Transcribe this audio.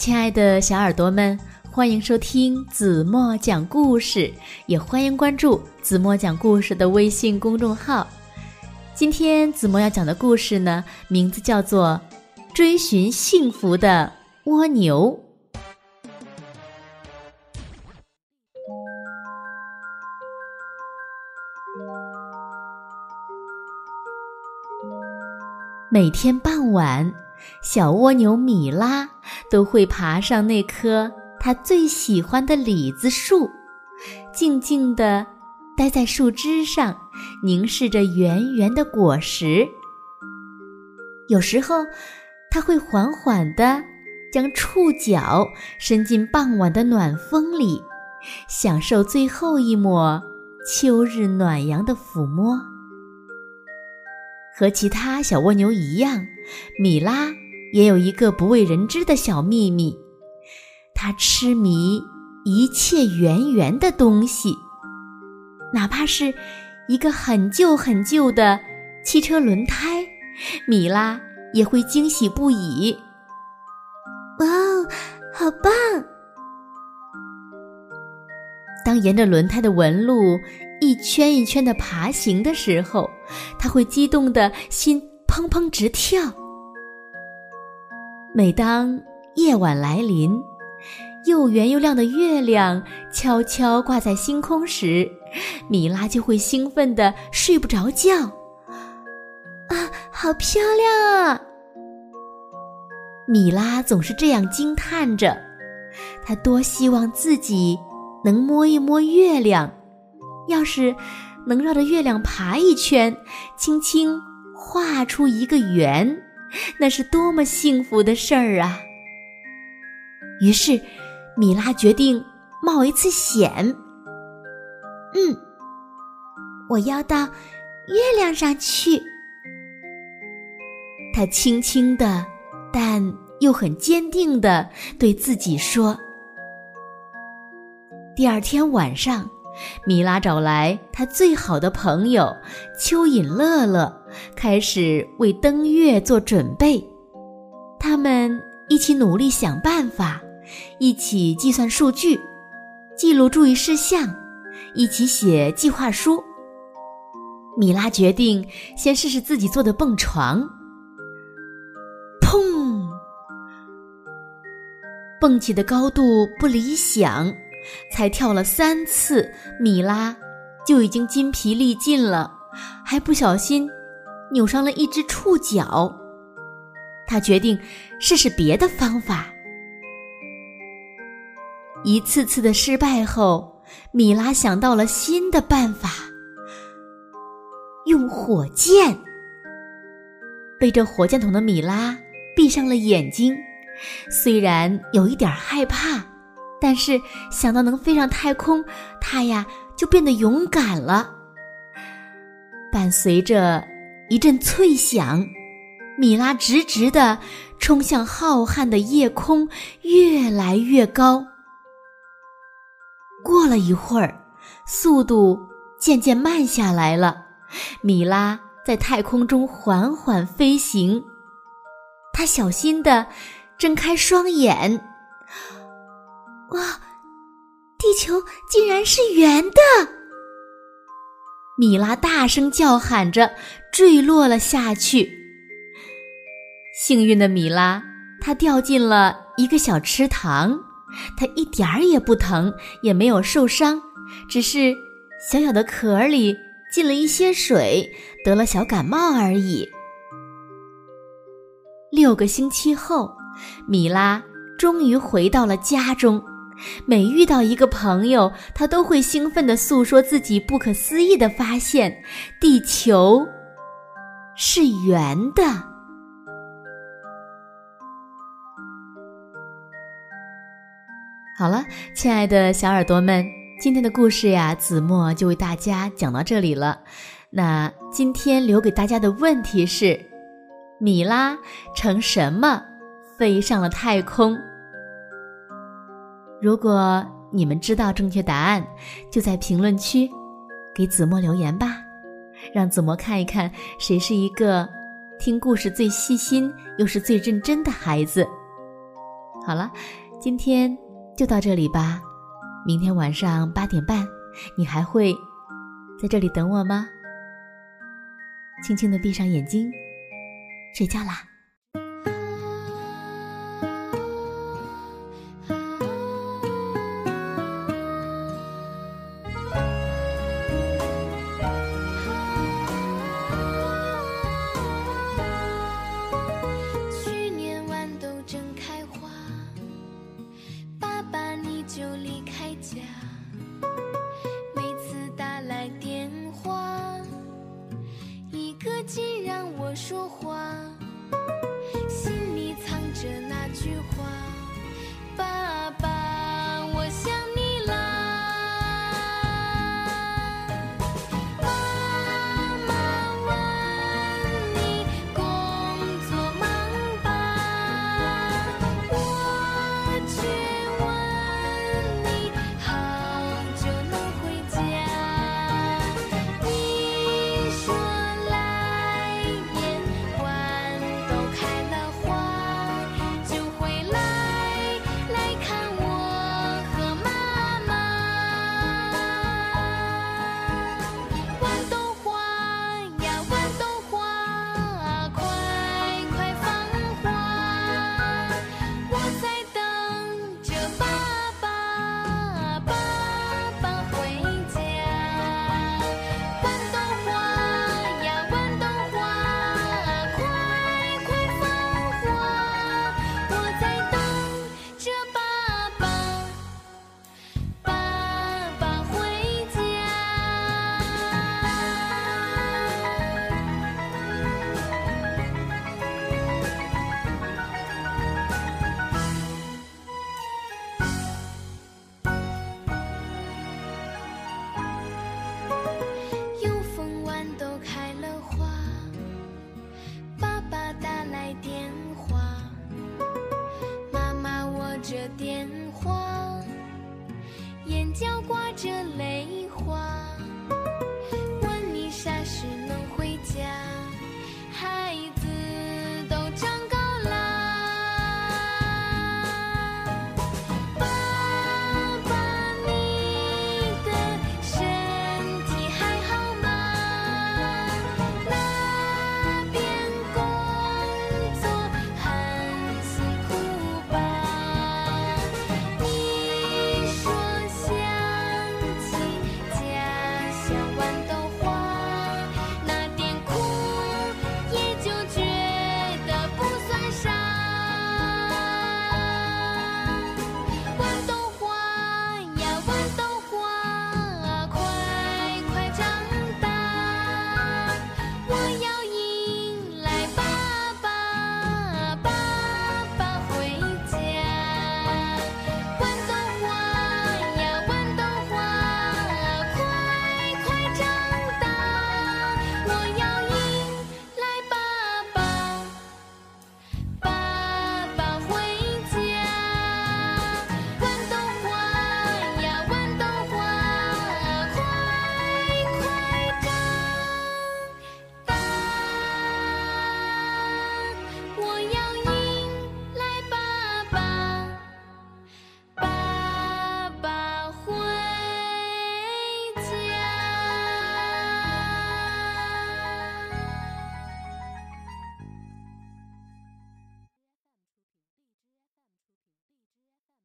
亲爱的小耳朵们，欢迎收听子墨讲故事，也欢迎关注子墨讲故事的微信公众号。今天子墨要讲的故事呢，名字叫做《追寻幸福的蜗牛》。每天傍晚，小蜗牛米拉都会爬上那棵它最喜欢的李子树，静静地待在树枝上，凝视着圆圆的果实。有时候，它会缓缓地将触角伸进傍晚的暖风里，享受最后一抹秋日暖阳的抚摸。和其他小蜗牛一样，米拉也有一个不为人知的小秘密：他痴迷一切圆圆的东西，哪怕是一个很旧很旧的汽车轮胎，米拉也会惊喜不已。哇哦，好棒！当沿着轮胎的纹路。一圈一圈的爬行的时候，他会激动的心砰砰直跳。每当夜晚来临，又圆又亮的月亮悄悄挂在星空时，米拉就会兴奋的睡不着觉。啊，好漂亮啊！米拉总是这样惊叹着，她多希望自己能摸一摸月亮。要是能绕着月亮爬一圈，轻轻画出一个圆，那是多么幸福的事儿啊！于是，米拉决定冒一次险。嗯，我要到月亮上去。他轻轻的，但又很坚定的对自己说。第二天晚上。米拉找来他最好的朋友蚯蚓乐乐，开始为登月做准备。他们一起努力想办法，一起计算数据，记录注意事项，一起写计划书。米拉决定先试试自己做的蹦床。砰！蹦起的高度不理想。才跳了三次，米拉就已经筋疲力尽了，还不小心扭伤了一只触角。他决定试试别的方法。一次次的失败后，米拉想到了新的办法：用火箭。背着火箭筒的米拉闭上了眼睛，虽然有一点害怕。但是想到能飞上太空，他呀就变得勇敢了。伴随着一阵脆响，米拉直直的冲向浩瀚的夜空，越来越高。过了一会儿，速度渐渐慢下来了。米拉在太空中缓缓飞行，他小心的睁开双眼。哇，地球竟然是圆的！米拉大声叫喊着，坠落了下去。幸运的米拉，她掉进了一个小池塘，她一点儿也不疼，也没有受伤，只是小小的壳里进了一些水，得了小感冒而已。六个星期后，米拉终于回到了家中。每遇到一个朋友，他都会兴奋地诉说自己不可思议的发现：地球是圆的。好了，亲爱的小耳朵们，今天的故事呀，子墨就为大家讲到这里了。那今天留给大家的问题是：米拉乘什么飞上了太空？如果你们知道正确答案，就在评论区给子墨留言吧，让子墨看一看谁是一个听故事最细心又是最认真的孩子。好了，今天就到这里吧。明天晚上八点半，你还会在这里等我吗？轻轻的闭上眼睛，睡觉啦。角挂着泪